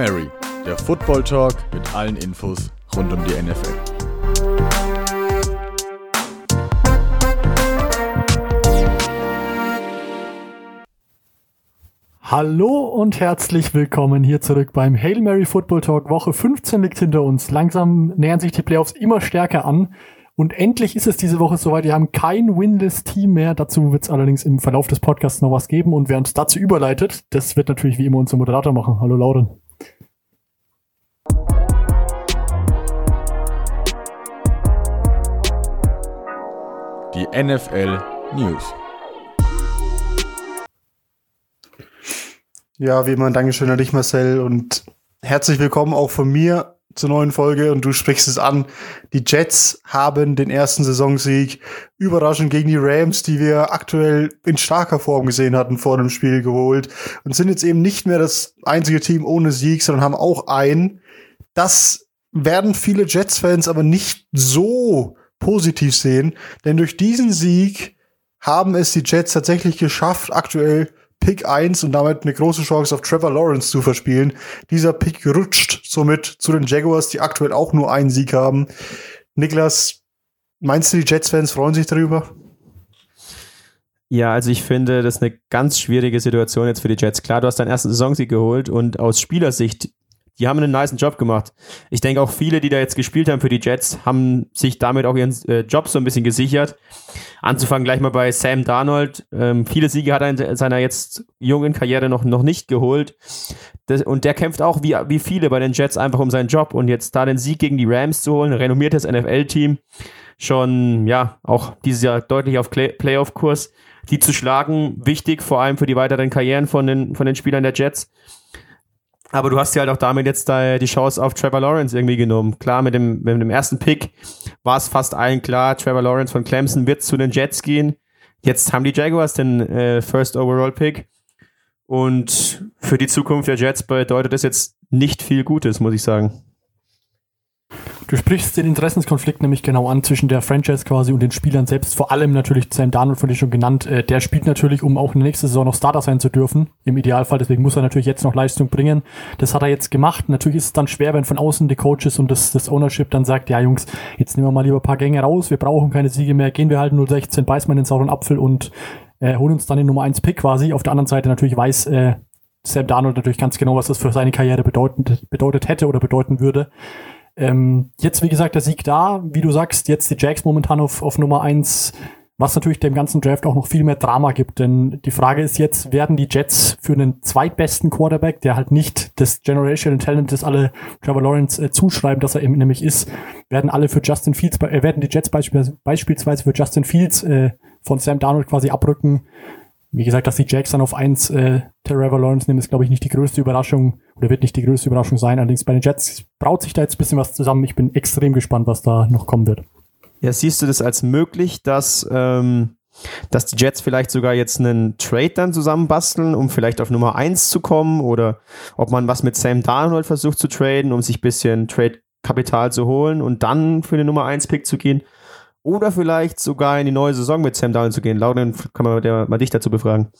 Mary, der Football Talk mit allen Infos rund um die NFL. Hallo und herzlich willkommen hier zurück beim Hail Mary Football Talk. Woche 15 liegt hinter uns. Langsam nähern sich die Playoffs immer stärker an. Und endlich ist es diese Woche soweit. Wir haben kein winless Team mehr. Dazu wird es allerdings im Verlauf des Podcasts noch was geben. Und wer uns dazu überleitet, das wird natürlich wie immer unser Moderator machen. Hallo Lauren. Die NFL News. Ja, wie immer Dankeschön an dich, Marcel, und herzlich willkommen auch von mir zur neuen Folge und du sprichst es an. Die Jets haben den ersten Saisonsieg überraschend gegen die Rams, die wir aktuell in starker Form gesehen hatten vor dem Spiel geholt und sind jetzt eben nicht mehr das einzige Team ohne Sieg, sondern haben auch einen. Das werden viele Jets-Fans aber nicht so positiv sehen, denn durch diesen Sieg haben es die Jets tatsächlich geschafft, aktuell Pick 1 und damit eine große Chance auf Trevor Lawrence zu verspielen. Dieser Pick rutscht somit zu den Jaguars, die aktuell auch nur einen Sieg haben. Niklas, meinst du, die Jets-Fans freuen sich darüber? Ja, also ich finde, das ist eine ganz schwierige Situation jetzt für die Jets. Klar, du hast deinen ersten Saisonsieg geholt und aus Spielersicht die haben einen niceen Job gemacht. Ich denke auch viele, die da jetzt gespielt haben für die Jets, haben sich damit auch ihren äh, Job so ein bisschen gesichert. Anzufangen gleich mal bei Sam Darnold. Ähm, viele Siege hat er in seiner jetzt jungen Karriere noch, noch nicht geholt. Das, und der kämpft auch wie, wie viele bei den Jets einfach um seinen Job. Und jetzt da den Sieg gegen die Rams zu holen, ein renommiertes NFL-Team, schon, ja, auch dieses Jahr deutlich auf Playoff-Kurs, die zu schlagen, wichtig, vor allem für die weiteren Karrieren von den, von den Spielern der Jets. Aber du hast ja halt auch damit jetzt da die Chance auf Trevor Lawrence irgendwie genommen. Klar, mit dem, mit dem ersten Pick war es fast allen klar, Trevor Lawrence von Clemson wird zu den Jets gehen. Jetzt haben die Jaguars den äh, First Overall Pick. Und für die Zukunft der Jets bedeutet das jetzt nicht viel Gutes, muss ich sagen. Du sprichst den Interessenskonflikt nämlich genau an zwischen der Franchise quasi und den Spielern selbst. Vor allem natürlich Sam Darnold, von dir schon genannt. Äh, der spielt natürlich, um auch nächste Saison noch Starter sein zu dürfen. Im Idealfall. Deswegen muss er natürlich jetzt noch Leistung bringen. Das hat er jetzt gemacht. Natürlich ist es dann schwer, wenn von außen die Coaches und das, das Ownership dann sagt, ja Jungs, jetzt nehmen wir mal lieber ein paar Gänge raus. Wir brauchen keine Siege mehr. Gehen wir halt 016, beiß mal den sauren Apfel und äh, holen uns dann den Nummer 1 Pick quasi. Auf der anderen Seite natürlich weiß äh, Sam Darnold natürlich ganz genau, was das für seine Karriere bedeutet, bedeutet hätte oder bedeuten würde. Ähm, jetzt, wie gesagt, der Sieg da. Wie du sagst, jetzt die Jacks momentan auf, auf Nummer eins, was natürlich dem ganzen Draft auch noch viel mehr Drama gibt. Denn die Frage ist jetzt, werden die Jets für einen zweitbesten Quarterback, der halt nicht das Generational Talent, das alle Trevor Lawrence äh, zuschreiben, dass er eben nämlich ist, werden alle für Justin Fields, äh, werden die Jets beispielsweise, für Justin Fields äh, von Sam Darnold quasi abrücken wie gesagt, dass die Jacks dann auf eins äh, Trevor Lawrence nehmen, ist, glaube ich, nicht die größte Überraschung oder wird nicht die größte Überraschung sein. Allerdings bei den Jets braut sich da jetzt ein bisschen was zusammen. Ich bin extrem gespannt, was da noch kommen wird. Ja, siehst du das als möglich, dass, ähm, dass die Jets vielleicht sogar jetzt einen Trade dann zusammenbasteln, um vielleicht auf Nummer eins zu kommen oder ob man was mit Sam Darnold versucht zu traden, um sich bisschen Trade-Kapital zu holen und dann für den Nummer eins Pick zu gehen? Oder vielleicht sogar in die neue Saison mit Sam Darnold zu gehen. Lauren, kann man der, mal dich dazu befragen.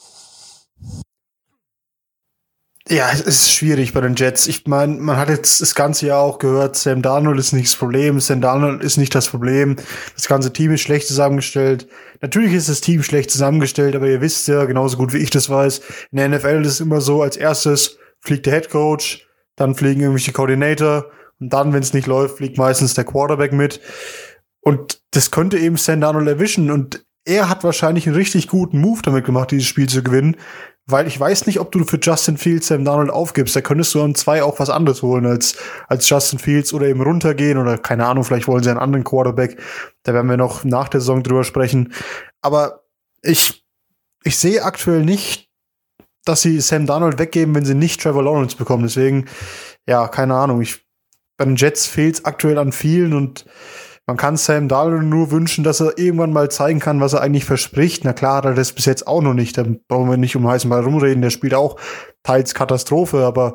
Ja, es ist schwierig bei den Jets. Ich meine, man hat jetzt das ganze Jahr auch gehört, Sam Darnold ist nicht das Problem, Sam Darnold ist nicht das Problem. Das ganze Team ist schlecht zusammengestellt. Natürlich ist das Team schlecht zusammengestellt, aber ihr wisst ja genauso gut wie ich das weiß, in der NFL ist es immer so, als erstes fliegt der Head Coach, dann fliegen irgendwelche Koordinator und dann, wenn es nicht läuft, fliegt meistens der Quarterback mit. Und das könnte eben Sam Darnold erwischen. Und er hat wahrscheinlich einen richtig guten Move damit gemacht, dieses Spiel zu gewinnen. Weil ich weiß nicht, ob du für Justin Fields Sam Darnold aufgibst. Da könntest du an zwei auch was anderes holen als, als Justin Fields oder eben runtergehen oder keine Ahnung, vielleicht wollen sie einen anderen Quarterback. Da werden wir noch nach der Saison drüber sprechen. Aber ich, ich sehe aktuell nicht, dass sie Sam Darnold weggeben, wenn sie nicht Trevor Lawrence bekommen. Deswegen, ja, keine Ahnung. Ich, bei den Jets fehlt es aktuell an vielen und man kann Sam Darnold nur wünschen, dass er irgendwann mal zeigen kann, was er eigentlich verspricht. Na klar, hat er das bis jetzt auch noch nicht. Da brauchen wir nicht um heißen Ball rumreden. Der spielt auch teils Katastrophe, aber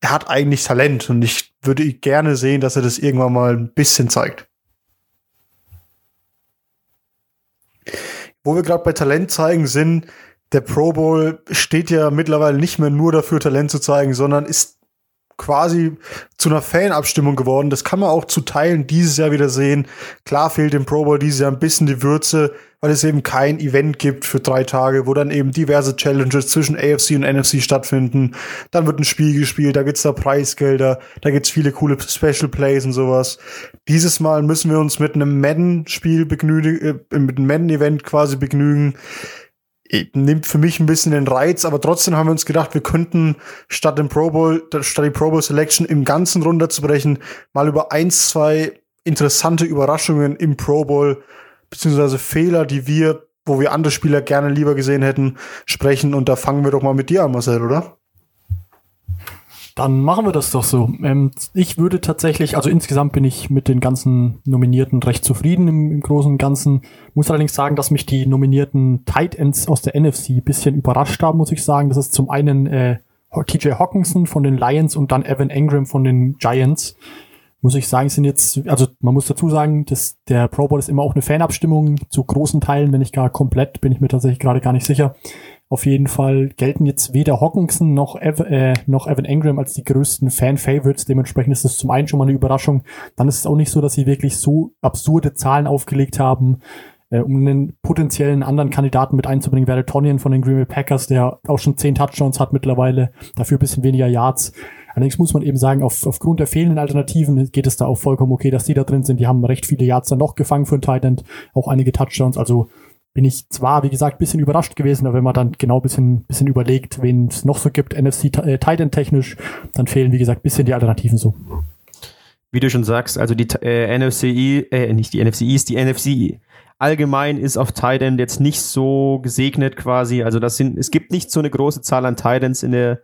er hat eigentlich Talent und ich würde gerne sehen, dass er das irgendwann mal ein bisschen zeigt. Wo wir gerade bei Talent zeigen sind, der Pro Bowl steht ja mittlerweile nicht mehr nur dafür, Talent zu zeigen, sondern ist quasi zu einer Fanabstimmung geworden. Das kann man auch zu Teilen dieses Jahr wieder sehen. Klar fehlt dem Pro Bowl dieses Jahr ein bisschen die Würze, weil es eben kein Event gibt für drei Tage, wo dann eben diverse Challenges zwischen AFC und NFC stattfinden. Dann wird ein Spiel gespielt, da gibt's da Preisgelder, da gibt's viele coole Special Plays und sowas. Dieses Mal müssen wir uns mit einem Madden-Spiel begnügen, äh, mit einem Madden-Event quasi begnügen nimmt für mich ein bisschen den Reiz, aber trotzdem haben wir uns gedacht, wir könnten statt dem Pro Bowl, statt die Pro Bowl Selection im Ganzen runterzubrechen, mal über eins, zwei interessante Überraschungen im Pro Bowl, beziehungsweise Fehler, die wir, wo wir andere Spieler gerne lieber gesehen hätten, sprechen. Und da fangen wir doch mal mit dir an, Marcel, oder? Dann machen wir das doch so. Ähm, ich würde tatsächlich, also insgesamt bin ich mit den ganzen Nominierten recht zufrieden im, im Großen und Ganzen. Muss allerdings sagen, dass mich die nominierten Tight Ends aus der NFC ein bisschen überrascht haben, muss ich sagen. Das ist zum einen äh, TJ Hawkinson von den Lions und dann Evan Engram von den Giants. Muss ich sagen, sind jetzt, also man muss dazu sagen, dass der Pro Bowl ist immer auch eine Fanabstimmung zu großen Teilen, wenn nicht gar komplett, bin ich mir tatsächlich gerade gar nicht sicher. Auf jeden Fall gelten jetzt weder Hawkinson noch, Ev äh, noch Evan Engram als die größten Fan-Favorites. Dementsprechend ist das zum einen schon mal eine Überraschung. Dann ist es auch nicht so, dass sie wirklich so absurde Zahlen aufgelegt haben. Äh, um einen potenziellen anderen Kandidaten mit einzubringen, wäre Tonyan von den Green Bay Packers, der auch schon zehn Touchdowns hat mittlerweile, dafür ein bisschen weniger Yards. Allerdings muss man eben sagen, auf, aufgrund der fehlenden Alternativen geht es da auch vollkommen okay, dass die da drin sind. Die haben recht viele Yards dann noch gefangen für ein Tight End, auch einige Touchdowns. Also bin ich zwar, wie gesagt, bisschen überrascht gewesen, aber wenn man dann genau bisschen, bisschen überlegt, wen es noch so gibt, NFC äh, Titan technisch, dann fehlen, wie gesagt, bisschen die Alternativen so. Wie du schon sagst, also die äh, NFCI, äh, nicht die NFCI, ist die NFC allgemein ist auf Titan jetzt nicht so gesegnet quasi. Also das sind, es gibt nicht so eine große Zahl an Titans in der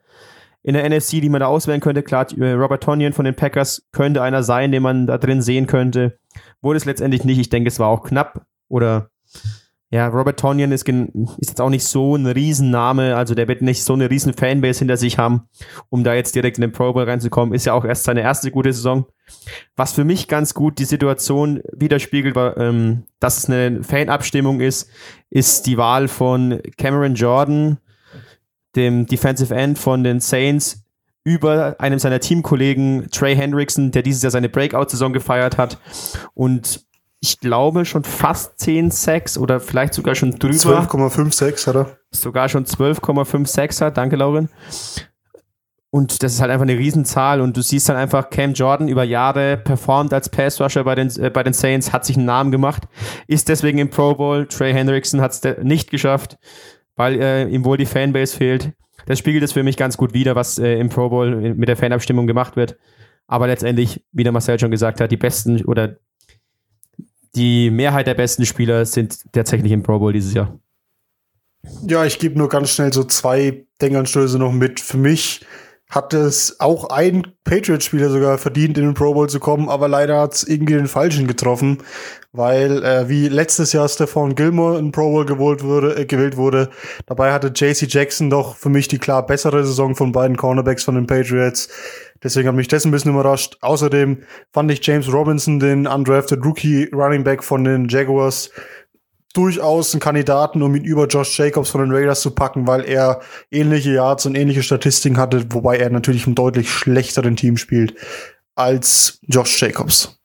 in der NFC, die man da auswählen könnte. Klar, äh, Robert Tonyan von den Packers könnte einer sein, den man da drin sehen könnte. Wurde es letztendlich nicht. Ich denke, es war auch knapp oder ja, Robert Tonyan ist, ist jetzt auch nicht so ein Riesenname, also der wird nicht so eine riesen Fanbase hinter sich haben, um da jetzt direkt in den Pro Bowl reinzukommen. Ist ja auch erst seine erste gute Saison. Was für mich ganz gut die Situation widerspiegelt, ähm, dass es eine Fanabstimmung ist, ist die Wahl von Cameron Jordan, dem Defensive End von den Saints, über einem seiner Teamkollegen Trey Hendrickson, der dieses Jahr seine Breakout-Saison gefeiert hat und ich glaube, schon fast 10 Sacks oder vielleicht sogar schon drüber. 12,5 Sacks hat er. Sogar schon 12,5 Sacks hat. Danke, Lauren. Und das ist halt einfach eine Riesenzahl und du siehst dann einfach, Cam Jordan über Jahre performt als Pass-Rusher bei den, äh, bei den Saints, hat sich einen Namen gemacht, ist deswegen im Pro Bowl. Trey Hendrickson hat es nicht geschafft, weil äh, ihm wohl die Fanbase fehlt. Das spiegelt es für mich ganz gut wider, was äh, im Pro Bowl mit der Fanabstimmung gemacht wird. Aber letztendlich, wie der Marcel schon gesagt hat, die besten oder die Mehrheit der besten Spieler sind tatsächlich im Pro Bowl dieses Jahr. Ja, ich gebe nur ganz schnell so zwei Denkanstöße noch mit. Für mich hat es auch ein Patriots-Spieler sogar verdient, in den Pro Bowl zu kommen, aber leider hat es irgendwie den Falschen getroffen, weil äh, wie letztes Jahr Stephon Gilmore in Pro Bowl gewählt wurde, äh, gewählt wurde, dabei hatte JC Jackson doch für mich die klar bessere Saison von beiden Cornerbacks von den Patriots. Deswegen hat mich das ein bisschen überrascht. Außerdem fand ich James Robinson, den undrafted Rookie Running Back von den Jaguars, durchaus ein Kandidaten, um ihn über Josh Jacobs von den Raiders zu packen, weil er ähnliche Yards und ähnliche Statistiken hatte, wobei er natürlich im deutlich schlechteren Team spielt als Josh Jacobs.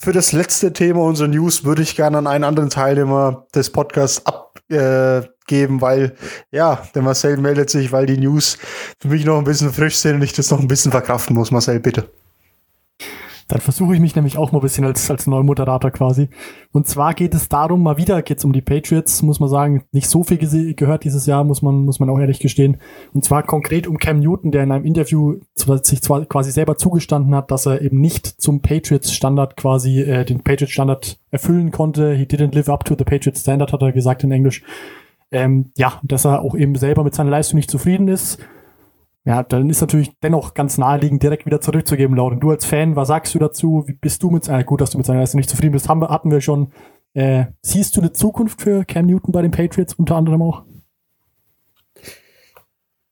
Für das letzte Thema unserer News würde ich gerne an einen anderen Teilnehmer des Podcasts abgeben, weil ja, der Marcel meldet sich, weil die News für mich noch ein bisschen frisch sind und ich das noch ein bisschen verkraften muss. Marcel, bitte. Dann versuche ich mich nämlich auch mal ein bisschen als, als Neumoderator quasi. Und zwar geht es darum, mal wieder geht es um die Patriots, muss man sagen, nicht so viel gehört dieses Jahr, muss man, muss man auch ehrlich gestehen. Und zwar konkret um Cam Newton, der in einem Interview sich zwar quasi selber zugestanden hat, dass er eben nicht zum Patriots-Standard quasi, äh, den Patriots-Standard erfüllen konnte. He didn't live up to the Patriots Standard, hat er gesagt in Englisch. Ähm, ja, dass er auch eben selber mit seiner Leistung nicht zufrieden ist ja, dann ist natürlich dennoch ganz naheliegend, direkt wieder zurückzugeben, Lauren. Du als Fan, was sagst du dazu? Wie bist du mit, äh, gut, dass du mit seiner Leistung nicht zufrieden bist, haben, hatten wir schon. Äh, siehst du eine Zukunft für Cam Newton bei den Patriots unter anderem auch?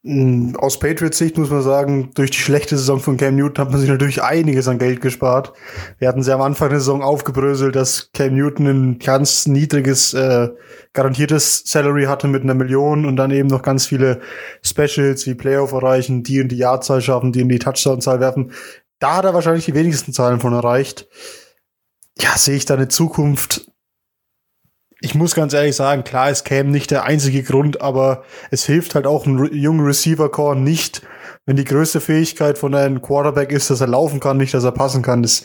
Mm, aus Patriots Sicht muss man sagen, durch die schlechte Saison von Cam Newton hat man sich natürlich einiges an Geld gespart. Wir hatten sehr am Anfang der Saison aufgebröselt, dass Cam Newton ein ganz niedriges äh, garantiertes Salary hatte mit einer Million und dann eben noch ganz viele Specials wie Playoff erreichen, die in die Jahrzahl schaffen, die in die Touchdown-Zahl werfen. Da hat er wahrscheinlich die wenigsten Zahlen von erreicht. Ja, sehe ich da eine Zukunft ich muss ganz ehrlich sagen, klar ist Cam nicht der einzige Grund, aber es hilft halt auch einem jungen Receiver-Core nicht, wenn die größte Fähigkeit von einem Quarterback ist, dass er laufen kann, nicht, dass er passen kann. Das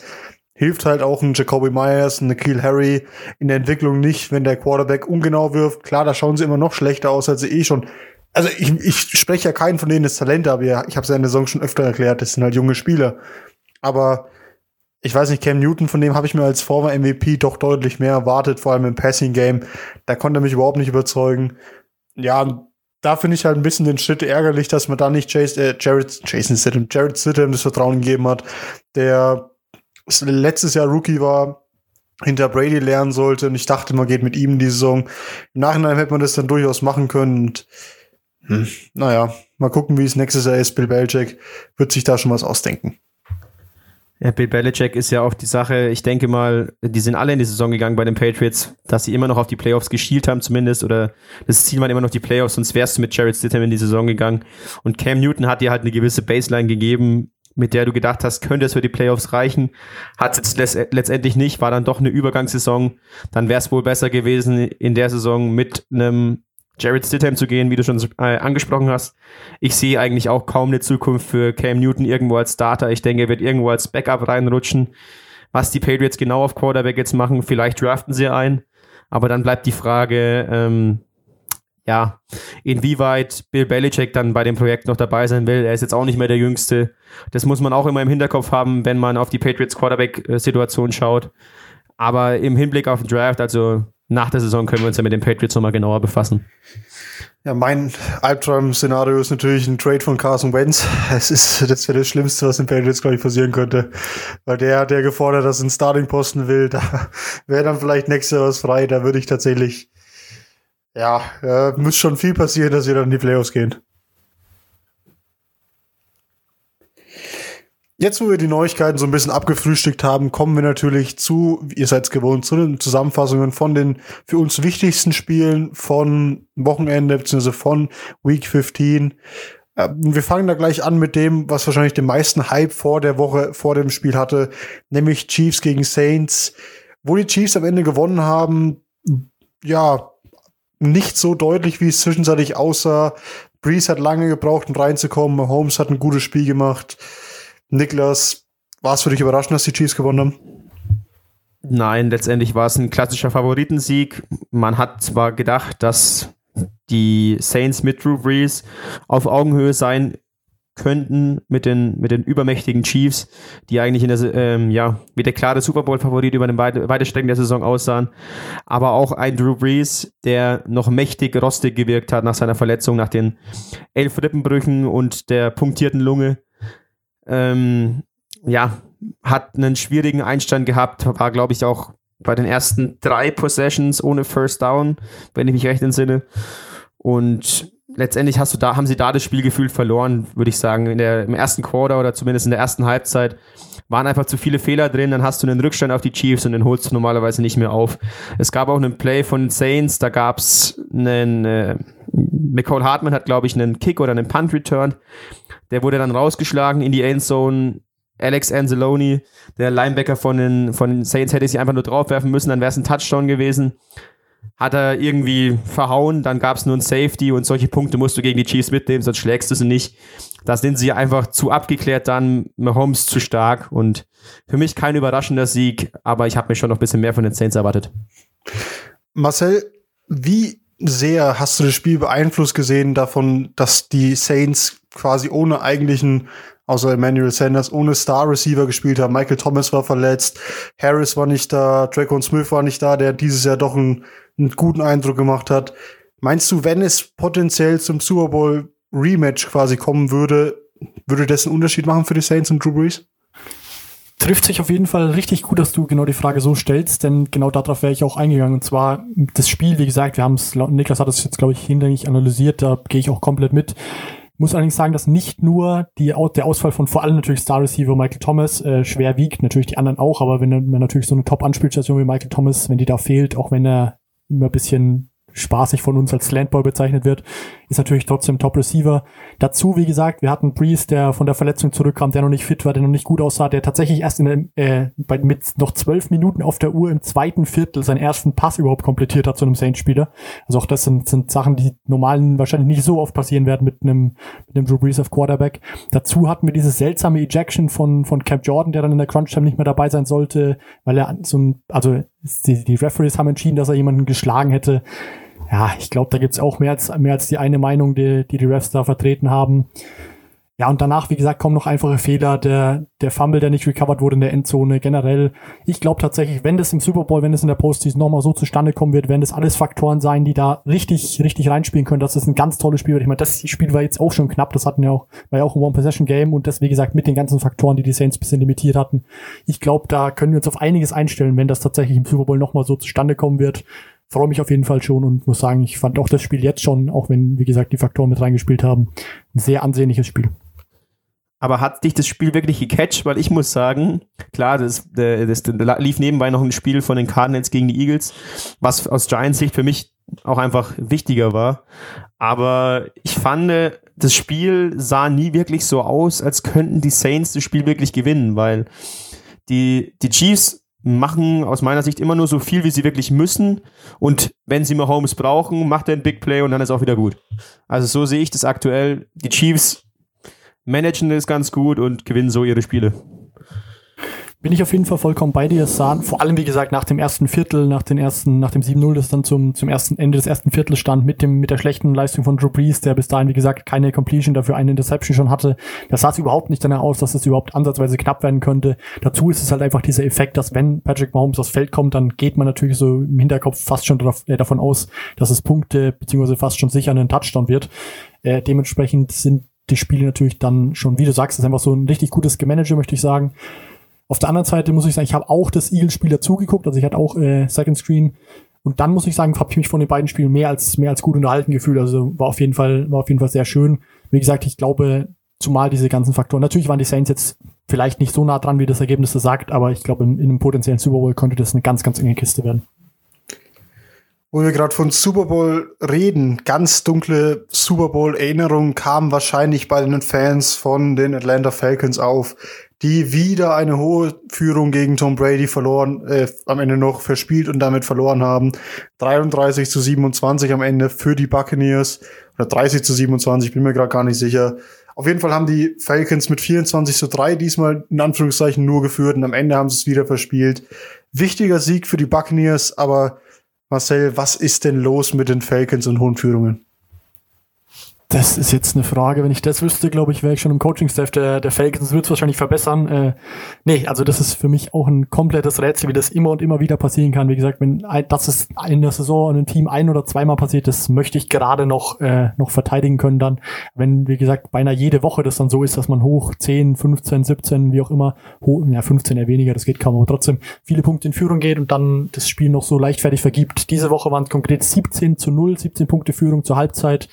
hilft halt auch ein Jacoby Myers, ein Nikhil Harry in der Entwicklung nicht, wenn der Quarterback ungenau wirft. Klar, da schauen sie immer noch schlechter aus, als sie eh schon. Also ich, ich spreche ja keinen von denen das Talent, aber ja, ich habe es ja in der Saison schon öfter erklärt, das sind halt junge Spieler. Aber ich weiß nicht, Cam Newton, von dem habe ich mir als former MVP doch deutlich mehr erwartet, vor allem im Passing Game. Da konnte er mich überhaupt nicht überzeugen. Ja, da finde ich halt ein bisschen den Schritt ärgerlich, dass man da nicht Chase, äh, Jared, Jason Stidham, Jared Stidham das Vertrauen gegeben hat, der letztes Jahr Rookie war, hinter Brady lernen sollte. Und ich dachte, man geht mit ihm in die Saison. Im Nachhinein hätte man das dann durchaus machen können. Und, hm, naja, mal gucken, wie es nächstes Jahr ist. Bill Belichick wird sich da schon was ausdenken. Bill Belichick ist ja auch die Sache, ich denke mal, die sind alle in die Saison gegangen bei den Patriots, dass sie immer noch auf die Playoffs geschielt haben zumindest oder das Ziel waren immer noch die Playoffs, sonst wärst du mit Jared Stidham in die Saison gegangen. Und Cam Newton hat dir halt eine gewisse Baseline gegeben, mit der du gedacht hast, könnte es für die Playoffs reichen. Hat es jetzt letztendlich nicht, war dann doch eine Übergangssaison. Dann wäre es wohl besser gewesen in der Saison mit einem Jared Stidham zu gehen, wie du schon äh, angesprochen hast. Ich sehe eigentlich auch kaum eine Zukunft für Cam Newton irgendwo als Starter. Ich denke, er wird irgendwo als Backup reinrutschen. Was die Patriots genau auf Quarterback jetzt machen, vielleicht draften sie ein. Aber dann bleibt die Frage, ähm, ja, inwieweit Bill Belichick dann bei dem Projekt noch dabei sein will. Er ist jetzt auch nicht mehr der Jüngste. Das muss man auch immer im Hinterkopf haben, wenn man auf die Patriots Quarterback-Situation schaut. Aber im Hinblick auf den Draft, also nach der Saison können wir uns ja mit den Patriots nochmal genauer befassen. Ja, mein Albtraum-Szenario ist natürlich ein Trade von Carson Wentz. Es ist, das wäre das Schlimmste, was den Patriots, glaube ich, passieren könnte. Weil der hat ja gefordert, dass er einen Starting-Posten will. Da wäre dann vielleicht nächstes Jahr was frei. Da würde ich tatsächlich, ja, äh, muss schon viel passieren, dass wir dann in die Playoffs gehen. Jetzt, wo wir die Neuigkeiten so ein bisschen abgefrühstückt haben, kommen wir natürlich zu, ihr seid gewohnt, zu den Zusammenfassungen von den für uns wichtigsten Spielen von Wochenende bzw. von Week 15. Äh, wir fangen da gleich an mit dem, was wahrscheinlich den meisten Hype vor der Woche, vor dem Spiel hatte, nämlich Chiefs gegen Saints. Wo die Chiefs am Ende gewonnen haben, ja, nicht so deutlich, wie es zwischenzeitlich aussah. Breeze hat lange gebraucht, um reinzukommen. Holmes hat ein gutes Spiel gemacht. Niklas, war es für dich überraschend, dass die Chiefs gewonnen haben? Nein, letztendlich war es ein klassischer Favoritensieg. Man hat zwar gedacht, dass die Saints mit Drew Brees auf Augenhöhe sein könnten mit den, mit den übermächtigen Chiefs, die eigentlich in der, ähm, ja, wie der klare Super Bowl-Favorit über den weite, weite Strecken der Saison aussahen. Aber auch ein Drew Brees, der noch mächtig rostig gewirkt hat nach seiner Verletzung, nach den elf Rippenbrüchen und der punktierten Lunge ähm, ja, hat einen schwierigen Einstand gehabt, war, glaube ich, auch bei den ersten drei Possessions ohne First Down, wenn ich mich recht entsinne. Und letztendlich hast du da, haben sie da das Spielgefühl verloren, würde ich sagen. In der, Im ersten Quarter oder zumindest in der ersten Halbzeit waren einfach zu viele Fehler drin, dann hast du einen Rückstand auf die Chiefs und den holst du normalerweise nicht mehr auf. Es gab auch einen Play von Saints, da gab es einen, äh, McCall Hartman hat, glaube ich, einen Kick oder einen Punt Return. Der wurde dann rausgeschlagen in die Endzone. Alex Anzalone, der Linebacker von den, von den Saints, hätte sich einfach nur draufwerfen müssen, dann wäre es ein Touchdown gewesen. Hat er irgendwie verhauen, dann gab es nur ein Safety und solche Punkte musst du gegen die Chiefs mitnehmen, sonst schlägst du sie nicht. Da sind sie einfach zu abgeklärt, dann Mahomes zu stark und für mich kein überraschender Sieg, aber ich habe mir schon noch ein bisschen mehr von den Saints erwartet. Marcel, wie sehr hast du das Spiel beeinflusst gesehen davon, dass die Saints quasi ohne eigentlichen, außer Emmanuel Sanders, ohne Star Receiver gespielt haben. Michael Thomas war verletzt, Harris war nicht da, Dracon Smith war nicht da, der dieses Jahr doch einen, einen guten Eindruck gemacht hat. Meinst du, wenn es potenziell zum Super Bowl Rematch quasi kommen würde, würde das einen Unterschied machen für die Saints und Drew Brees? trifft sich auf jeden Fall richtig gut, dass du genau die Frage so stellst, denn genau darauf wäre ich auch eingegangen. Und zwar das Spiel, wie gesagt, wir haben es, Niklas hat es jetzt, glaube ich, hinlänglich analysiert, da gehe ich auch komplett mit. Muss allerdings sagen, dass nicht nur die, der Ausfall von vor allem natürlich Star Receiver Michael Thomas äh, schwer wiegt, natürlich die anderen auch, aber wenn man natürlich so eine Top-Anspielstation wie Michael Thomas, wenn die da fehlt, auch wenn er immer ein bisschen spaßig von uns als Slantboy bezeichnet wird, ist natürlich trotzdem Top Receiver. Dazu, wie gesagt, wir hatten Breeze, der von der Verletzung zurückkam, der noch nicht fit war, der noch nicht gut aussah, der tatsächlich erst in der, äh, bei, mit noch zwölf Minuten auf der Uhr im zweiten Viertel seinen ersten Pass überhaupt komplettiert hat zu einem Saints-Spieler. Also auch das sind, sind Sachen, die normalen wahrscheinlich nicht so oft passieren werden mit einem, mit einem Drew Brees auf Quarterback. Dazu hatten wir diese seltsame Ejection von, von Cap Jordan, der dann in der Crunch-Time nicht mehr dabei sein sollte, weil er so ein, also die, die Referees haben entschieden, dass er jemanden geschlagen hätte ja, ich glaube, da gibt's auch mehr als, mehr als die eine Meinung, die, die die Refs da vertreten haben. Ja, und danach, wie gesagt, kommen noch einfache Fehler. Der, der Fumble, der nicht recovered wurde in der Endzone. Generell, ich glaube tatsächlich, wenn das im Super Bowl, wenn das in der Postseason nochmal so zustande kommen wird, werden das alles Faktoren sein, die da richtig, richtig reinspielen können. Das ist ein ganz tolles Spiel. Ich meine, das Spiel war jetzt auch schon knapp. Das hatten ja auch, war ja auch ein One-Possession-Game und das, wie gesagt, mit den ganzen Faktoren, die die Saints bisschen limitiert hatten. Ich glaube, da können wir uns auf einiges einstellen, wenn das tatsächlich im Super Bowl nochmal so zustande kommen wird freue mich auf jeden Fall schon und muss sagen, ich fand auch das Spiel jetzt schon, auch wenn, wie gesagt, die Faktoren mit reingespielt haben, ein sehr ansehnliches Spiel. Aber hat dich das Spiel wirklich gecatcht? Weil ich muss sagen, klar, das, das, das lief nebenbei noch ein Spiel von den Cardinals gegen die Eagles, was aus Giants Sicht für mich auch einfach wichtiger war. Aber ich fand, das Spiel sah nie wirklich so aus, als könnten die Saints das Spiel wirklich gewinnen, weil die, die Chiefs machen aus meiner Sicht immer nur so viel, wie sie wirklich müssen. Und wenn sie Mahomes brauchen, macht er ein Big Play und dann ist auch wieder gut. Also so sehe ich das aktuell. Die Chiefs managen das ganz gut und gewinnen so ihre Spiele. Bin ich auf jeden Fall vollkommen bei dir. Es sah vor allem, wie gesagt, nach dem ersten Viertel, nach den ersten, nach dem 7-0, das dann zum, zum ersten Ende des ersten Viertels stand, mit dem, mit der schlechten Leistung von Drew Brees, der bis dahin, wie gesagt, keine Completion, dafür eine Interception schon hatte. Das sah es überhaupt nicht danach aus, dass es überhaupt ansatzweise knapp werden könnte. Dazu ist es halt einfach dieser Effekt, dass wenn Patrick Mahomes aufs Feld kommt, dann geht man natürlich so im Hinterkopf fast schon darauf, äh, davon aus, dass es Punkte, beziehungsweise fast schon sicher ein Touchdown wird. Äh, dementsprechend sind die Spiele natürlich dann schon, wie du sagst, ist einfach so ein richtig gutes Gemanager, möchte ich sagen. Auf der anderen Seite muss ich sagen, ich habe auch das Eagles-Spiel dazugeguckt, also ich hatte auch äh, Second Screen. Und dann muss ich sagen, habe ich mich von den beiden Spielen mehr als mehr als gut unterhalten gefühlt. Also war auf jeden Fall war auf jeden Fall sehr schön. Wie gesagt, ich glaube, zumal diese ganzen Faktoren. Natürlich waren die Saints jetzt vielleicht nicht so nah dran, wie das Ergebnis das sagt, aber ich glaube, in, in einem potenziellen Super Bowl könnte das eine ganz, ganz enge Kiste werden. Wo wir gerade von Super Bowl reden, ganz dunkle Super Bowl-Erinnerungen kamen wahrscheinlich bei den Fans von den Atlanta Falcons auf, die wieder eine hohe Führung gegen Tom Brady verloren, äh, am Ende noch verspielt und damit verloren haben. 33 zu 27 am Ende für die Buccaneers oder 30 zu 27, bin mir gerade gar nicht sicher. Auf jeden Fall haben die Falcons mit 24 zu 3 diesmal in Anführungszeichen nur geführt und am Ende haben sie es wieder verspielt. Wichtiger Sieg für die Buccaneers, aber Marcel, was ist denn los mit den Falcons und hohen Führungen? Das ist jetzt eine Frage. Wenn ich das wüsste, glaube ich, wäre ich schon im Coaching-Staff der, der Falcons, wird es wahrscheinlich verbessern. Äh, nee, also das ist für mich auch ein komplettes Rätsel, wie das immer und immer wieder passieren kann. Wie gesagt, wenn das ist in der Saison in einem Team ein- oder zweimal passiert, das möchte ich gerade noch, äh, noch verteidigen können dann. Wenn, wie gesagt, beinahe jede Woche das dann so ist, dass man hoch 10, 15, 17, wie auch immer, hoch, ja, 15 eher weniger, das geht kaum, aber trotzdem viele Punkte in Führung geht und dann das Spiel noch so leichtfertig vergibt. Diese Woche waren es konkret 17 zu 0, 17 Punkte Führung zur Halbzeit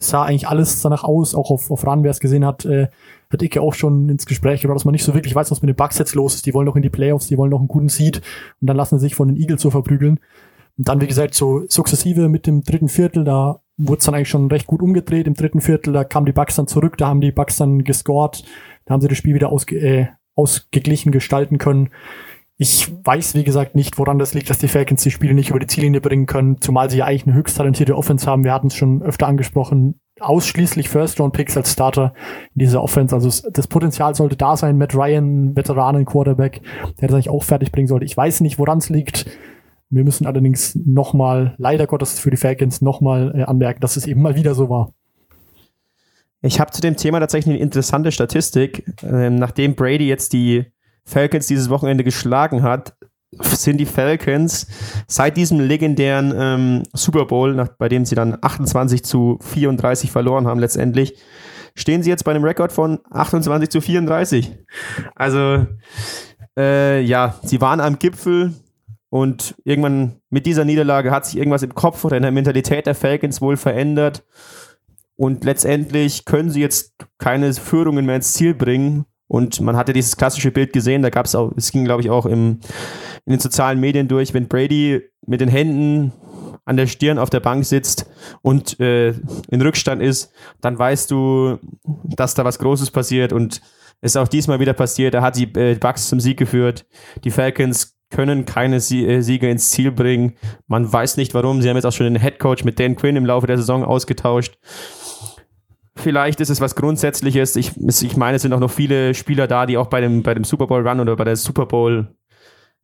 sah eigentlich alles danach aus, auch auf, auf RAN, wer es gesehen hat, äh, hat Icke auch schon ins Gespräch gebracht, dass man nicht so wirklich weiß, was mit den Bugs jetzt los ist. Die wollen noch in die Playoffs, die wollen noch einen guten Seed und dann lassen sie sich von den Eagles so verprügeln. Und dann, wie gesagt, so sukzessive mit dem dritten Viertel, da wurde es dann eigentlich schon recht gut umgedreht. Im dritten Viertel, da kamen die Bugs dann zurück, da haben die Bugs dann gescored, da haben sie das Spiel wieder ausge äh, ausgeglichen gestalten können. Ich weiß, wie gesagt, nicht, woran das liegt, dass die Falcons die Spiele nicht über die Ziellinie bringen können, zumal sie ja eigentlich eine höchst talentierte Offense haben. Wir hatten es schon öfter angesprochen. Ausschließlich First-Round-Picks als Starter in dieser Offense. Also das Potenzial sollte da sein. Matt Ryan, Veteranen-Quarterback, der das eigentlich auch fertig bringen sollte. Ich weiß nicht, woran es liegt. Wir müssen allerdings nochmal, leider Gottes für die Falcons, nochmal äh, anmerken, dass es eben mal wieder so war. Ich habe zu dem Thema tatsächlich eine interessante Statistik. Ähm, nachdem Brady jetzt die Falcons dieses Wochenende geschlagen hat, sind die Falcons seit diesem legendären ähm, Super Bowl, nach, bei dem sie dann 28 zu 34 verloren haben letztendlich, stehen sie jetzt bei einem Rekord von 28 zu 34. Also äh, ja, sie waren am Gipfel und irgendwann mit dieser Niederlage hat sich irgendwas im Kopf oder in der Mentalität der Falcons wohl verändert. Und letztendlich können sie jetzt keine Führungen mehr ins Ziel bringen. Und man hatte dieses klassische Bild gesehen, da gab es auch, es ging, glaube ich, auch im, in den sozialen Medien durch, wenn Brady mit den Händen an der Stirn auf der Bank sitzt und äh, in Rückstand ist, dann weißt du, dass da was Großes passiert und ist auch diesmal wieder passiert. Er hat die äh, Bucks zum Sieg geführt. Die Falcons können keine äh, Siege ins Ziel bringen. Man weiß nicht warum. Sie haben jetzt auch schon den Head Coach mit Dan Quinn im Laufe der Saison ausgetauscht. Vielleicht ist es was Grundsätzliches. Ich, ich meine, es sind auch noch viele Spieler da, die auch bei dem, bei dem Super Bowl Run oder bei der Super Bowl,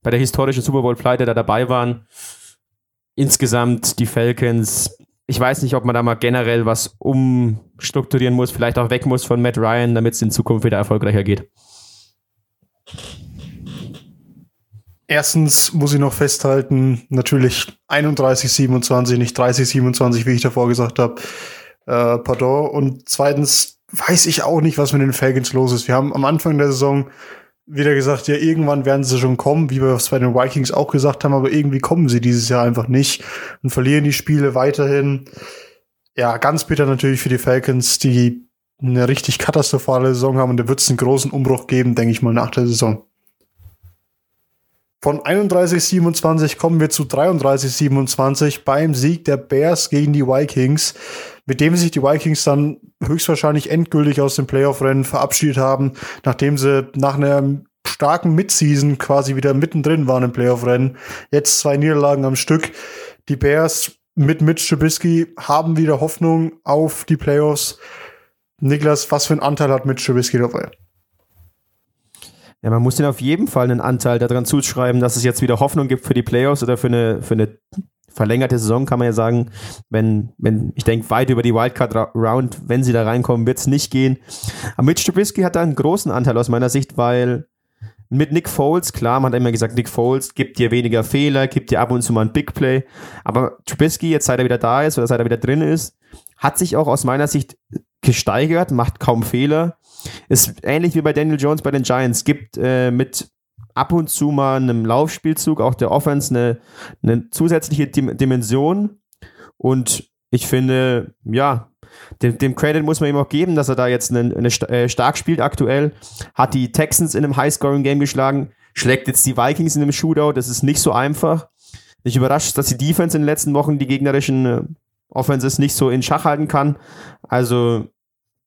bei der historischen Super Bowl Pleite da dabei waren. Insgesamt die Falcons. Ich weiß nicht, ob man da mal generell was umstrukturieren muss, vielleicht auch weg muss von Matt Ryan, damit es in Zukunft wieder erfolgreicher geht. Erstens muss ich noch festhalten, natürlich 31, 27, nicht 30, 27, wie ich davor gesagt habe. Äh, pardon. Und zweitens weiß ich auch nicht, was mit den Falcons los ist. Wir haben am Anfang der Saison wieder gesagt, ja, irgendwann werden sie schon kommen, wie wir es bei den Vikings auch gesagt haben, aber irgendwie kommen sie dieses Jahr einfach nicht und verlieren die Spiele weiterhin. Ja, ganz bitter natürlich für die Falcons, die eine richtig katastrophale Saison haben und da wird es einen großen Umbruch geben, denke ich mal, nach der Saison. Von 31-27 kommen wir zu 33-27 beim Sieg der Bears gegen die Vikings, mit dem sich die Vikings dann höchstwahrscheinlich endgültig aus dem Playoff-Rennen verabschiedet haben, nachdem sie nach einer starken Midseason quasi wieder mittendrin waren im Playoff-Rennen. Jetzt zwei Niederlagen am Stück. Die Bears mit Mitch Trubisky haben wieder Hoffnung auf die Playoffs. Niklas, was für einen Anteil hat Mitch Trubisky dabei? Ja, man muss den auf jeden Fall einen Anteil daran zuschreiben, dass es jetzt wieder Hoffnung gibt für die Playoffs oder für eine, für eine verlängerte Saison, kann man ja sagen. Wenn, wenn, ich denke, weit über die Wildcard-Round, wenn sie da reinkommen, wird es nicht gehen. Aber Mitch Trubisky hat da einen großen Anteil aus meiner Sicht, weil mit Nick Foles, klar, man hat immer gesagt, Nick Foles gibt dir weniger Fehler, gibt dir ab und zu mal ein Big Play. Aber Trubisky, jetzt seit er wieder da ist oder seit er wieder drin ist, hat sich auch aus meiner Sicht gesteigert, macht kaum Fehler ist ähnlich wie bei Daniel Jones bei den Giants. Gibt äh, mit ab und zu mal einem Laufspielzug auch der Offense eine, eine zusätzliche Dim Dimension. Und ich finde, ja, dem, dem, Credit muss man ihm auch geben, dass er da jetzt eine, eine äh, stark spielt aktuell. Hat die Texans in einem High-Scoring-Game geschlagen, schlägt jetzt die Vikings in einem Shootout. Das ist nicht so einfach. Ich überrascht, dass die Defense in den letzten Wochen die gegnerischen äh, Offenses nicht so in Schach halten kann. Also,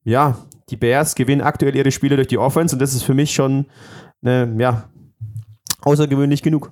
ja, die Bears gewinnen aktuell ihre Spiele durch die Offense und das ist für mich schon ne, ja, außergewöhnlich genug.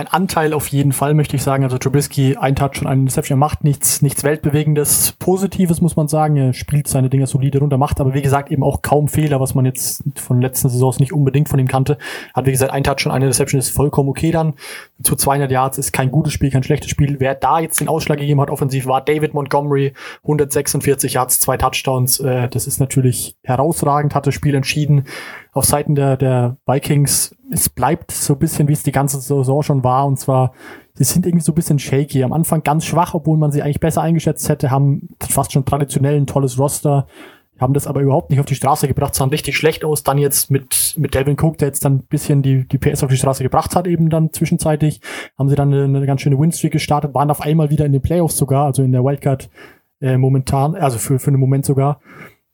Ein Anteil auf jeden Fall, möchte ich sagen. Also Trubisky, ein Touch und ein Interception, er macht nichts, nichts Weltbewegendes, Positives, muss man sagen. Er spielt seine Dinger solide runter, macht aber wie gesagt eben auch kaum Fehler, was man jetzt von letzten Saisons nicht unbedingt von ihm kannte. Hat wie gesagt ein Touch und eine Interception ist vollkommen okay dann. Zu 200 Yards ist kein gutes Spiel, kein schlechtes Spiel. Wer da jetzt den Ausschlag gegeben hat offensiv war David Montgomery, 146 Yards, zwei Touchdowns. Äh, das ist natürlich herausragend, hat das Spiel entschieden auf Seiten der, der Vikings, es bleibt so ein bisschen, wie es die ganze Saison schon war. Und zwar, sie sind irgendwie so ein bisschen shaky. Am Anfang ganz schwach, obwohl man sie eigentlich besser eingeschätzt hätte, haben fast schon traditionell ein tolles Roster, haben das aber überhaupt nicht auf die Straße gebracht, sahen richtig schlecht aus. Dann jetzt mit, mit Delvin Cook, der jetzt dann ein bisschen die, die PS auf die Straße gebracht hat, eben dann zwischenzeitig, haben sie dann eine, eine ganz schöne Winstreak gestartet, waren auf einmal wieder in den Playoffs sogar, also in der Wildcard äh, momentan, also für, für einen Moment sogar.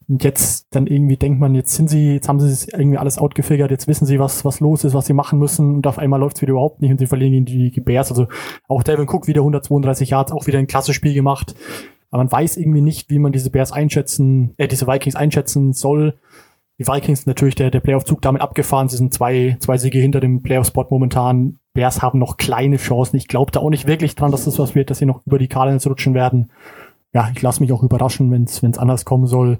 Und jetzt dann irgendwie denkt man, jetzt sind sie, jetzt haben sie es irgendwie alles outgefigert, jetzt wissen sie, was, was los ist, was sie machen müssen und auf einmal läuft es wieder überhaupt nicht und sie verlieren gegen die Bears. Also auch Devin Cook wieder 132 Yards, auch wieder ein klasse Spiel gemacht. Aber man weiß irgendwie nicht, wie man diese Bears einschätzen, äh, diese Vikings einschätzen soll. Die Vikings natürlich der, der Playoff-Zug damit abgefahren. Sie sind zwei, zwei Siege hinter dem Playoff-Spot momentan. Bears haben noch kleine Chancen. Ich glaube da auch nicht wirklich dran, dass das was wird, dass sie noch über die Cardinals rutschen werden. Ja, ich lasse mich auch überraschen, wenn es anders kommen soll.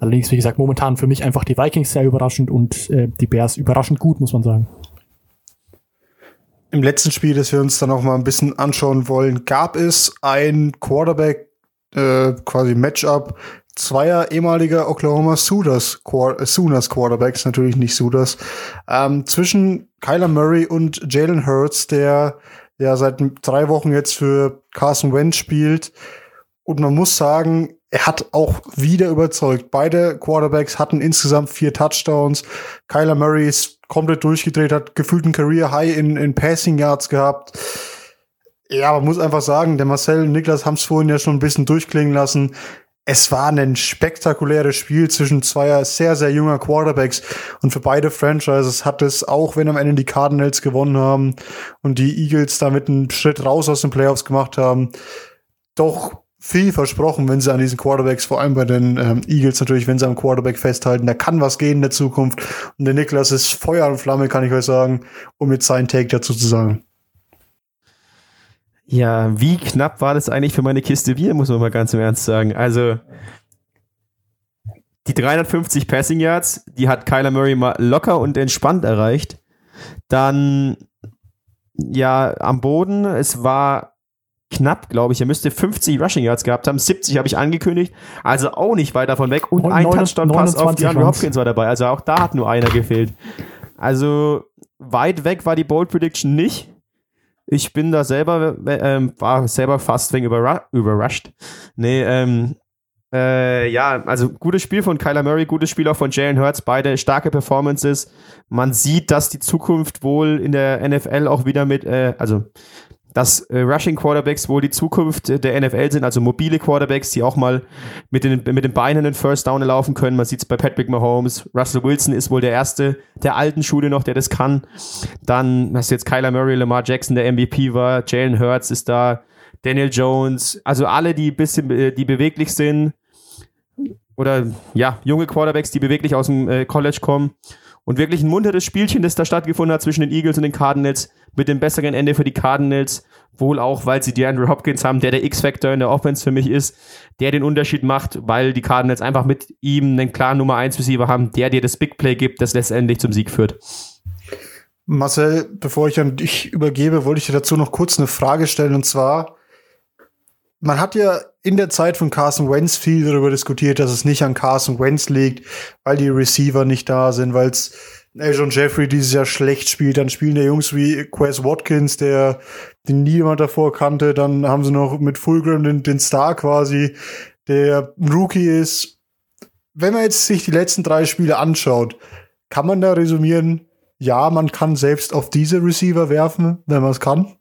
Allerdings, wie gesagt, momentan für mich einfach die Vikings sehr überraschend und äh, die Bears überraschend gut, muss man sagen. Im letzten Spiel, das wir uns dann auch mal ein bisschen anschauen wollen, gab es ein Quarterback, äh, quasi Matchup zweier ehemaliger Oklahoma Sooners, äh, Sooners Quarterbacks, natürlich nicht Sooners, ähm, zwischen Kyler Murray und Jalen Hurts, der ja seit drei Wochen jetzt für Carson Wentz spielt. Und man muss sagen, er hat auch wieder überzeugt. Beide Quarterbacks hatten insgesamt vier Touchdowns. Kyler Murray ist komplett durchgedreht, hat gefühlt ein Career High in, in Passing Yards gehabt. Ja, man muss einfach sagen, der Marcel und Niklas haben es vorhin ja schon ein bisschen durchklingen lassen. Es war ein spektakuläres Spiel zwischen zweier sehr, sehr junger Quarterbacks. Und für beide Franchises hat es, auch wenn am Ende die Cardinals gewonnen haben und die Eagles damit einen Schritt raus aus den Playoffs gemacht haben, doch viel versprochen, wenn sie an diesen Quarterbacks, vor allem bei den ähm, Eagles natürlich, wenn sie am Quarterback festhalten, da kann was gehen in der Zukunft. Und der Niklas ist Feuer und Flamme, kann ich euch sagen, um jetzt seinen Take dazu zu sagen. Ja, wie knapp war das eigentlich für meine Kiste Bier, muss man mal ganz im Ernst sagen. Also, die 350 Passing Yards, die hat Kyler Murray mal locker und entspannt erreicht. Dann, ja, am Boden, es war knapp, glaube ich. Er müsste 50 Rushing Yards gehabt haben. 70 habe ich angekündigt. Also auch nicht weit davon weg. Und ein Touchdown-Pass auf die Andrew Hopkins war dabei. Also auch da hat nur einer gefehlt. Also weit weg war die Bold Prediction nicht. Ich bin da selber, ähm, war selber fast wegen überra überrascht. Nee, ähm, äh, ja, also gutes Spiel von Kyler Murray, gutes Spiel auch von Jalen Hurts, beide starke Performances. Man sieht, dass die Zukunft wohl in der NFL auch wieder mit, äh, also dass äh, Rushing Quarterbacks wohl die Zukunft der NFL sind, also mobile Quarterbacks, die auch mal mit den, mit den Beinen den First Down laufen können. Man sieht es bei Patrick Mahomes. Russell Wilson ist wohl der erste der alten Schule noch, der das kann. Dann hast du jetzt Kyler Murray, Lamar Jackson, der MVP war. Jalen Hurts ist da. Daniel Jones. Also alle, die bisschen, äh, die beweglich sind. Oder ja, junge Quarterbacks, die beweglich aus dem äh, College kommen. Und wirklich ein munteres Spielchen, das da stattgefunden hat zwischen den Eagles und den Cardinals, mit dem besseren Ende für die Cardinals. Wohl auch, weil sie die Andrew Hopkins haben, der der X-Factor in der Offense für mich ist, der den Unterschied macht, weil die Cardinals einfach mit ihm einen klaren Nummer 1 Receiver haben, der dir das Big Play gibt, das letztendlich zum Sieg führt. Marcel, bevor ich an dich übergebe, wollte ich dir dazu noch kurz eine Frage stellen und zwar, man hat ja in der Zeit von Carson Wentz viel darüber diskutiert, dass es nicht an Carson Wentz liegt, weil die Receiver nicht da sind, weil es Eljon Jeffrey dieses Jahr schlecht spielt. Dann spielen der Jungs wie Quez Watkins, der den niemand davor kannte. Dann haben sie noch mit Fulgram den, den Star quasi, der Rookie ist. Wenn man jetzt sich die letzten drei Spiele anschaut, kann man da resümieren, ja, man kann selbst auf diese Receiver werfen, wenn man es kann.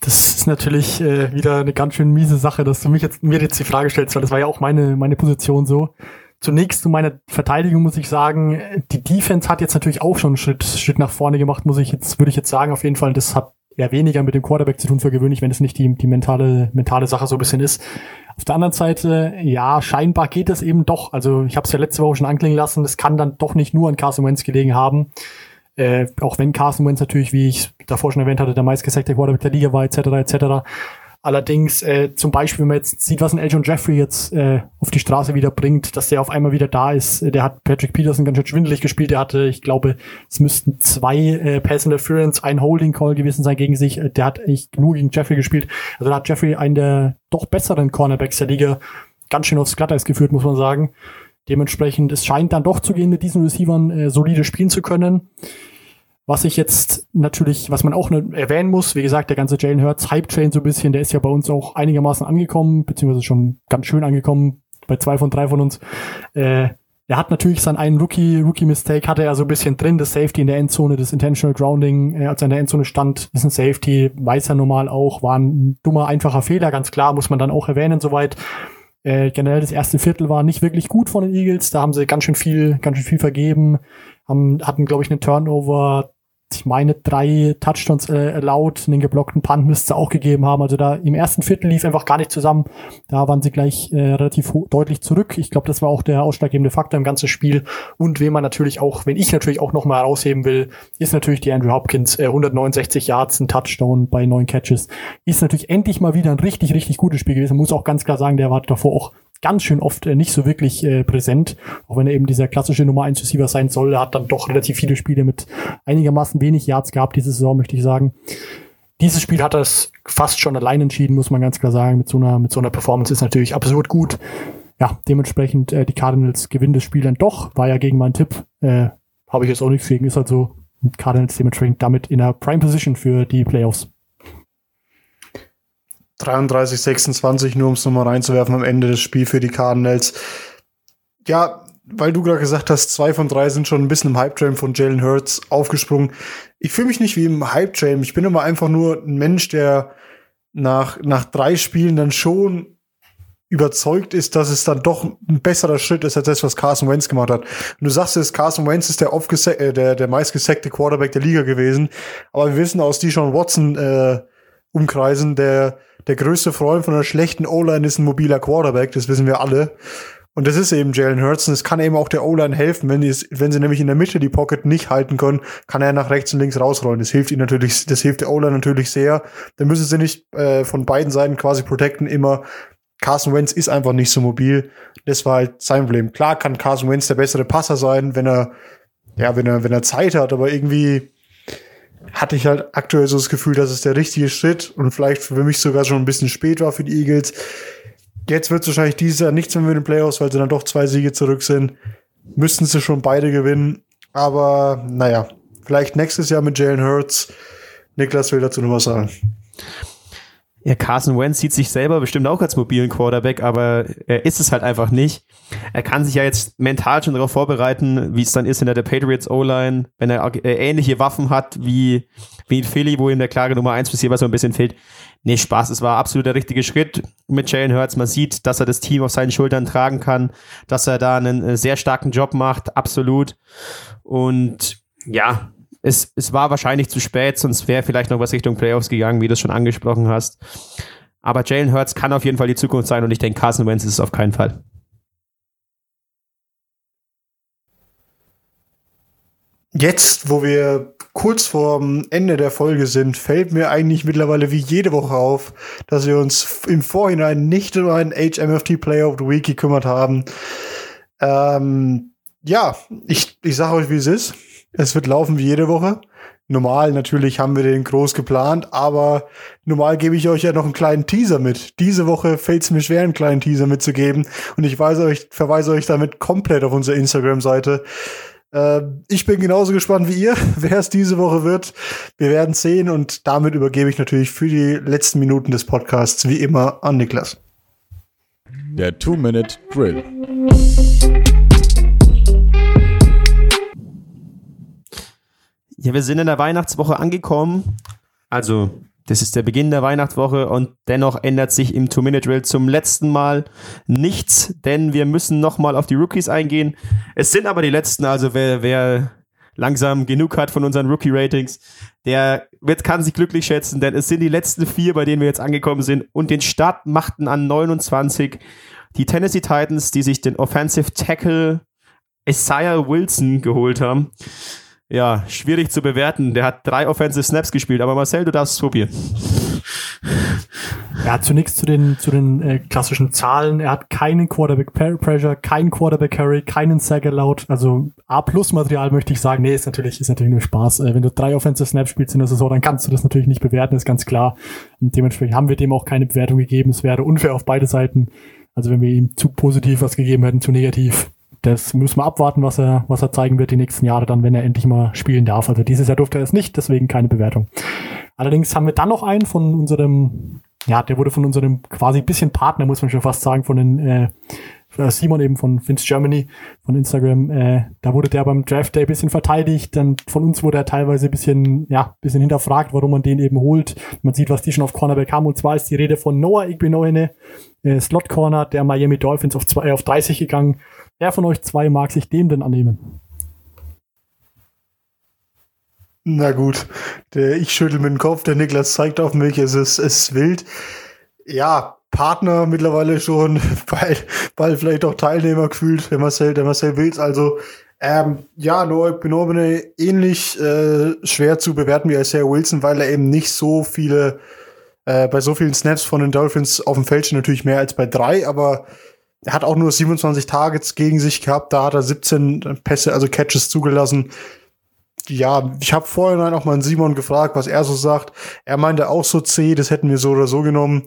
Das ist natürlich äh, wieder eine ganz schön miese Sache, dass du mich jetzt, mir jetzt die Frage stellst, weil das war ja auch meine, meine Position so. Zunächst zu meiner Verteidigung muss ich sagen, die Defense hat jetzt natürlich auch schon einen Schritt, Schritt nach vorne gemacht, muss ich jetzt, würde ich jetzt sagen, auf jeden Fall, das hat eher weniger mit dem Quarterback zu tun für gewöhnlich, wenn es nicht die, die mentale, mentale Sache so ein bisschen ist. Auf der anderen Seite, ja, scheinbar geht es eben doch. Also ich habe es ja letzte Woche schon anklingen lassen, es kann dann doch nicht nur an Carson Wentz gelegen haben. Äh, auch wenn Carson Wentz natürlich, wie ich davor schon erwähnt hatte, der meistgesackte Quarterback der Liga war, etc., etc. Allerdings, äh, zum Beispiel, wenn man jetzt sieht, was ein Elton Jeffrey jetzt äh, auf die Straße wieder bringt, dass der auf einmal wieder da ist. Der hat Patrick Peterson ganz schön schwindelig gespielt. Der hatte, ich glaube, es müssten zwei äh, Pass Interference, ein Holding Call gewesen sein gegen sich. Äh, der hat echt nur gegen Jeffrey gespielt. Also da hat Jeffrey einen der doch besseren Cornerbacks der Liga ganz schön aufs Glatteis geführt, muss man sagen. Dementsprechend, es scheint dann doch zu gehen, mit diesen Receivern äh, solide spielen zu können. Was ich jetzt natürlich, was man auch ne, erwähnen muss, wie gesagt, der ganze Jalen Hurts Hype Train so ein bisschen, der ist ja bei uns auch einigermaßen angekommen, beziehungsweise schon ganz schön angekommen, bei zwei von drei von uns. Äh, er hat natürlich seinen einen Rookie, Rookie-Mistake hatte er so ein bisschen drin, das Safety in der Endzone, das Intentional Grounding, äh, als er in der Endzone stand, ist ein Safety, weiß er normal auch, war ein dummer, einfacher Fehler, ganz klar, muss man dann auch erwähnen, soweit. Äh, generell das erste Viertel war nicht wirklich gut von den Eagles. Da haben sie ganz schön viel, ganz schön viel vergeben. Haben, hatten, glaube ich, einen Turnover. Ich meine, drei Touchdowns äh, erlaubt, einen geblockten Punt müsste auch gegeben haben. Also da im ersten Viertel lief einfach gar nicht zusammen. Da waren sie gleich äh, relativ deutlich zurück. Ich glaube, das war auch der ausschlaggebende Faktor im ganzen Spiel. Und wen man natürlich auch, wenn ich natürlich auch noch mal herausheben will, ist natürlich die Andrew Hopkins. Äh, 169 Yards, ein Touchdown bei neun Catches. Ist natürlich endlich mal wieder ein richtig, richtig gutes Spiel gewesen. Muss auch ganz klar sagen, der war davor auch ganz schön oft äh, nicht so wirklich äh, präsent, auch wenn er eben dieser klassische Nummer 1 Receiver sein soll. Er hat dann doch relativ viele Spiele mit einigermaßen wenig Yards gehabt diese Saison, möchte ich sagen. Dieses Spiel hat es fast schon allein entschieden, muss man ganz klar sagen. Mit so einer, mit so einer Performance ist natürlich absurd gut. Ja, dementsprechend äh, die Cardinals gewinnen das Spiel dann doch. War ja gegen meinen Tipp. Äh, Habe ich jetzt auch nichts gegen. Ist halt so. Cardinals dementsprechend damit in der Prime Position für die Playoffs. 33, 26, nur um es nochmal reinzuwerfen am Ende des Spiels für die Cardinals. Ja, weil du gerade gesagt hast, zwei von drei sind schon ein bisschen im Hype-Train von Jalen Hurts aufgesprungen. Ich fühle mich nicht wie im Hype-Train. Ich bin immer einfach nur ein Mensch, der nach, nach drei Spielen dann schon überzeugt ist, dass es dann doch ein besserer Schritt ist als das, was Carson Wentz gemacht hat. Und du sagst es, Carson Wentz ist der, äh, der, der meistgesackte Quarterback der Liga gewesen. Aber wir wissen aus Deshaun Watson äh, Umkreisen, der, der größte Freund von einer schlechten O-Line ist ein mobiler Quarterback, das wissen wir alle. Und das ist eben Jalen Hurts. Und es kann eben auch der O-Line helfen, wenn, die, wenn sie nämlich in der Mitte die Pocket nicht halten können, kann er nach rechts und links rausrollen. Das hilft ihnen natürlich, das hilft der O-Line natürlich sehr. Dann müssen sie nicht äh, von beiden Seiten quasi protecten immer. Carson Wentz ist einfach nicht so mobil. Das war halt sein Problem. Klar kann Carson Wentz der bessere Passer sein, wenn er, ja, wenn er, wenn er Zeit hat, aber irgendwie hatte ich halt aktuell so das Gefühl, dass es der richtige Schritt und vielleicht für mich sogar schon ein bisschen spät war für die Eagles. Jetzt wird es wahrscheinlich dieses Jahr nichts mehr mit den Playoffs, weil sie dann doch zwei Siege zurück sind. Müssten sie schon beide gewinnen. Aber naja, vielleicht nächstes Jahr mit Jalen Hurts. Niklas will dazu noch was sagen. Ja, Carson Wentz sieht sich selber bestimmt auch als mobilen Quarterback, aber er ist es halt einfach nicht. Er kann sich ja jetzt mental schon darauf vorbereiten, wie es dann ist in der Patriots O-Line, wenn er äh, ähnliche Waffen hat wie, wie in Philly, wo ihm der klare Nummer 1 bis hier was so ein bisschen fehlt. Nee, Spaß, es war absolut der richtige Schritt mit Jalen Hurts. Man sieht, dass er das Team auf seinen Schultern tragen kann, dass er da einen äh, sehr starken Job macht, absolut. Und ja, es, es war wahrscheinlich zu spät, sonst wäre vielleicht noch was Richtung Playoffs gegangen, wie du es schon angesprochen hast. Aber Jalen Hurts kann auf jeden Fall die Zukunft sein und ich denke, Carson Wentz ist es auf keinen Fall. Jetzt, wo wir kurz vorm Ende der Folge sind, fällt mir eigentlich mittlerweile wie jede Woche auf, dass wir uns im Vorhinein nicht um einen HMFT Player of the Week gekümmert haben. Ähm, ja, ich, ich sage euch, wie es ist. Es wird laufen wie jede Woche. Normal, natürlich haben wir den groß geplant, aber normal gebe ich euch ja noch einen kleinen Teaser mit. Diese Woche fällt es mir schwer, einen kleinen Teaser mitzugeben und ich euch, verweise euch damit komplett auf unsere Instagram-Seite. Äh, ich bin genauso gespannt wie ihr, wer es diese Woche wird. Wir werden sehen und damit übergebe ich natürlich für die letzten Minuten des Podcasts wie immer an Niklas. Der Two-Minute-Drill. Ja, wir sind in der Weihnachtswoche angekommen. Also, das ist der Beginn der Weihnachtswoche und dennoch ändert sich im Two-Minute-Drill zum letzten Mal nichts, denn wir müssen nochmal auf die Rookies eingehen. Es sind aber die letzten, also wer, wer langsam genug hat von unseren Rookie-Ratings, der wird, kann sich glücklich schätzen, denn es sind die letzten vier, bei denen wir jetzt angekommen sind und den Start machten an 29 die Tennessee Titans, die sich den Offensive Tackle Isaiah Wilson geholt haben ja, schwierig zu bewerten. Der hat drei Offensive Snaps gespielt, aber Marcel, du darfst es probieren. Ja, zunächst zu den, zu den äh, klassischen Zahlen. Er hat keinen Quarterback Pressure, keinen Quarterback Carry, keinen Sack allowed. Also A-Plus-Material möchte ich sagen. Nee, ist natürlich, ist natürlich nur Spaß. Äh, wenn du drei Offensive Snaps spielst in der Saison, dann kannst du das natürlich nicht bewerten, ist ganz klar. Und dementsprechend haben wir dem auch keine Bewertung gegeben. Es wäre unfair auf beide Seiten. Also wenn wir ihm zu positiv was gegeben hätten, zu negativ, das müssen wir abwarten, was er, was er zeigen wird die nächsten Jahre dann, wenn er endlich mal spielen darf. Also dieses Jahr durfte er es nicht, deswegen keine Bewertung. Allerdings haben wir dann noch einen von unserem, ja, der wurde von unserem quasi bisschen Partner, muss man schon fast sagen, von den äh, Simon eben von Vince Germany von Instagram, äh, da wurde der beim Draft Day bisschen verteidigt, dann von uns wurde er teilweise bisschen, ja, bisschen hinterfragt, warum man den eben holt. Man sieht, was die schon auf Cornerback haben und zwar ist die Rede von Noah Igbinoine, äh, Slot Corner der Miami Dolphins auf, zwei, auf 30 gegangen Wer von euch zwei mag sich dem denn annehmen? Na gut, der, ich schüttel mit dem Kopf, der Niklas zeigt auf mich, es ist, es ist wild. Ja, Partner mittlerweile schon, weil, weil vielleicht auch Teilnehmer gefühlt, der Marcel, der Marcel Wills. Also, ähm, ja, Noah Benobene ähnlich äh, schwer zu bewerten wie Isaiah Wilson, weil er eben nicht so viele, äh, bei so vielen Snaps von den Dolphins auf dem Feld steht, natürlich mehr als bei drei, aber er hat auch nur 27 Targets gegen sich gehabt, da hat er 17 Pässe, also Catches zugelassen. Ja, ich habe vorhin auch mal Simon gefragt, was er so sagt. Er meinte auch so C, das hätten wir so oder so genommen.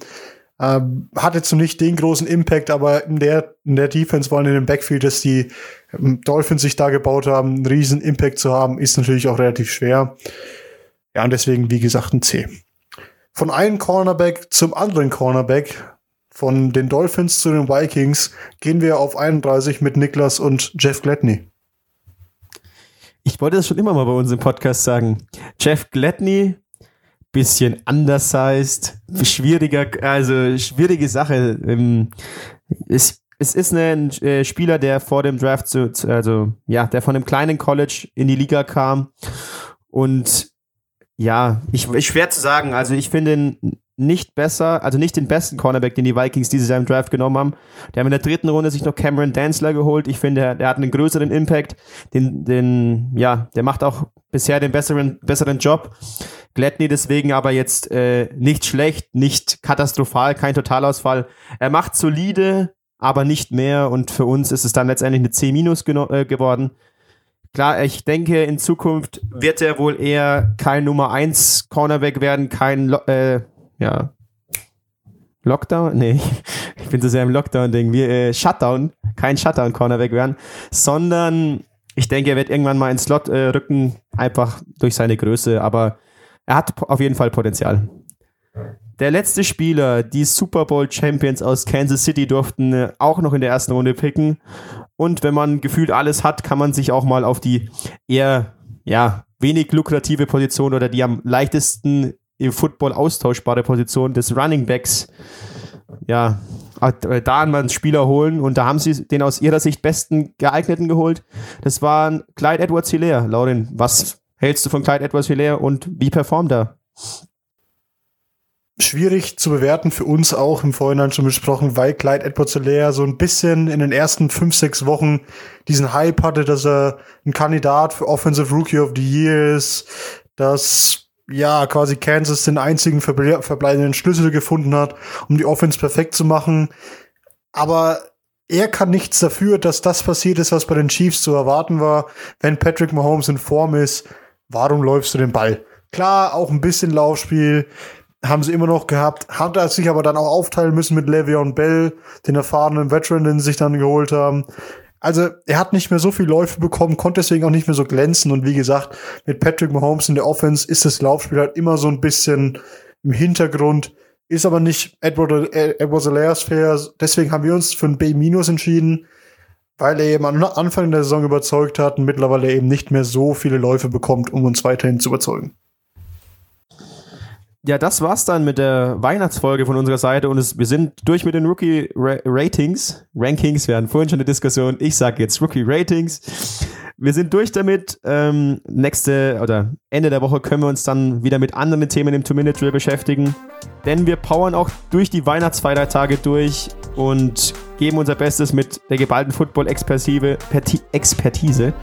Ähm, hat jetzt nicht den großen Impact, aber in der, in der Defense, vor in dem Backfield, dass die ähm, Dolphins sich da gebaut haben, einen riesen Impact zu haben, ist natürlich auch relativ schwer. Ja, und deswegen, wie gesagt, ein C. Von einem Cornerback zum anderen Cornerback Von den Dolphins zu den Vikings gehen wir auf 31 mit Niklas und Jeff Gladney. Ich wollte das schon immer mal bei uns im Podcast sagen. Jeff Gladney, bisschen undersized, schwieriger, also schwierige Sache. Ähm, es, es ist ein äh, Spieler, der vor dem Draft zu, also ja, der von einem kleinen College in die Liga kam und ja, ich, ich schwer zu sagen. Also ich finde ihn nicht besser, also nicht den besten Cornerback, den die Vikings dieses Jahr im Draft genommen haben. Die haben in der dritten Runde sich noch Cameron Danzler geholt. Ich finde, der, der hat einen größeren Impact. Den, den, ja, der macht auch bisher den besseren, besseren Job. Gladney deswegen aber jetzt äh, nicht schlecht, nicht katastrophal, kein Totalausfall. Er macht solide, aber nicht mehr. Und für uns ist es dann letztendlich eine C- äh, geworden. Klar, ich denke, in Zukunft wird er wohl eher kein Nummer 1 Cornerback werden, kein äh, ja. Lockdown? Nee, ich bin so sehr im Lockdown-Ding. Wir, äh, Shutdown, kein Shutdown-Cornerback werden, sondern ich denke, er wird irgendwann mal ins Slot äh, rücken, einfach durch seine Größe, aber er hat auf jeden Fall Potenzial. Der letzte Spieler, die Super Bowl Champions aus Kansas City, durften äh, auch noch in der ersten Runde picken. Und wenn man gefühlt alles hat, kann man sich auch mal auf die eher, ja, wenig lukrative Position oder die am leichtesten im Football austauschbare Position des Running Backs, ja, äh, da mal einen Spieler holen und da haben sie den aus ihrer Sicht besten geeigneten geholt. Das war Clyde Edwards Hilaire. Lauren, was hältst du von Clyde Edwards Hilaire und wie performt er? Schwierig zu bewerten für uns auch im Vorhinein schon besprochen, weil Clyde Edwards Hilaire so ein bisschen in den ersten fünf, sechs Wochen diesen Hype hatte, dass er ein Kandidat für Offensive Rookie of the Year ist, dass ja, quasi Kansas den einzigen verble verbleibenden Schlüssel gefunden hat, um die Offense perfekt zu machen. Aber er kann nichts dafür, dass das passiert ist, was bei den Chiefs zu erwarten war. Wenn Patrick Mahomes in Form ist, warum läufst du den Ball? Klar, auch ein bisschen Laufspiel haben sie immer noch gehabt, hat er sich aber dann auch aufteilen müssen mit Le'Veon Bell, den erfahrenen Veteran, den sie sich dann geholt haben. Also er hat nicht mehr so viel Läufe bekommen, konnte deswegen auch nicht mehr so glänzen. Und wie gesagt, mit Patrick Mahomes in der Offense ist das Laufspiel halt immer so ein bisschen im Hintergrund. Ist aber nicht Edward, Edward Alairs fair. Deswegen haben wir uns für ein B- entschieden, weil er eben am Anfang der Saison überzeugt hat und mittlerweile eben nicht mehr so viele Läufe bekommt, um uns weiterhin zu überzeugen ja, das war's dann mit der Weihnachtsfolge von unserer Seite und es, wir sind durch mit den Rookie Ratings. Rankings, wir hatten vorhin schon eine Diskussion. Ich sage jetzt Rookie Ratings. Wir sind durch damit. Ähm, nächste oder Ende der Woche können wir uns dann wieder mit anderen Themen im Two-Minute-Drill beschäftigen. Denn wir powern auch durch die Weihnachtsfeiertage durch und geben unser Bestes mit der geballten Football-Expertise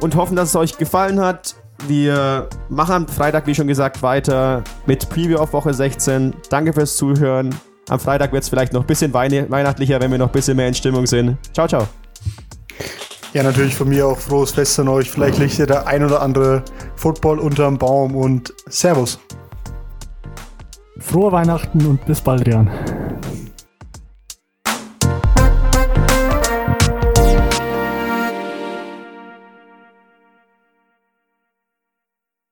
und hoffen, dass es euch gefallen hat. Wir machen am Freitag, wie schon gesagt, weiter mit Preview auf Woche 16. Danke fürs Zuhören. Am Freitag wird es vielleicht noch ein bisschen weihnachtlicher, wenn wir noch ein bisschen mehr in Stimmung sind. Ciao, ciao. Ja, natürlich von mir auch frohes Fest an euch. Vielleicht liegt ihr der ein oder andere Football unterm Baum und Servus. Frohe Weihnachten und bis bald, Jan.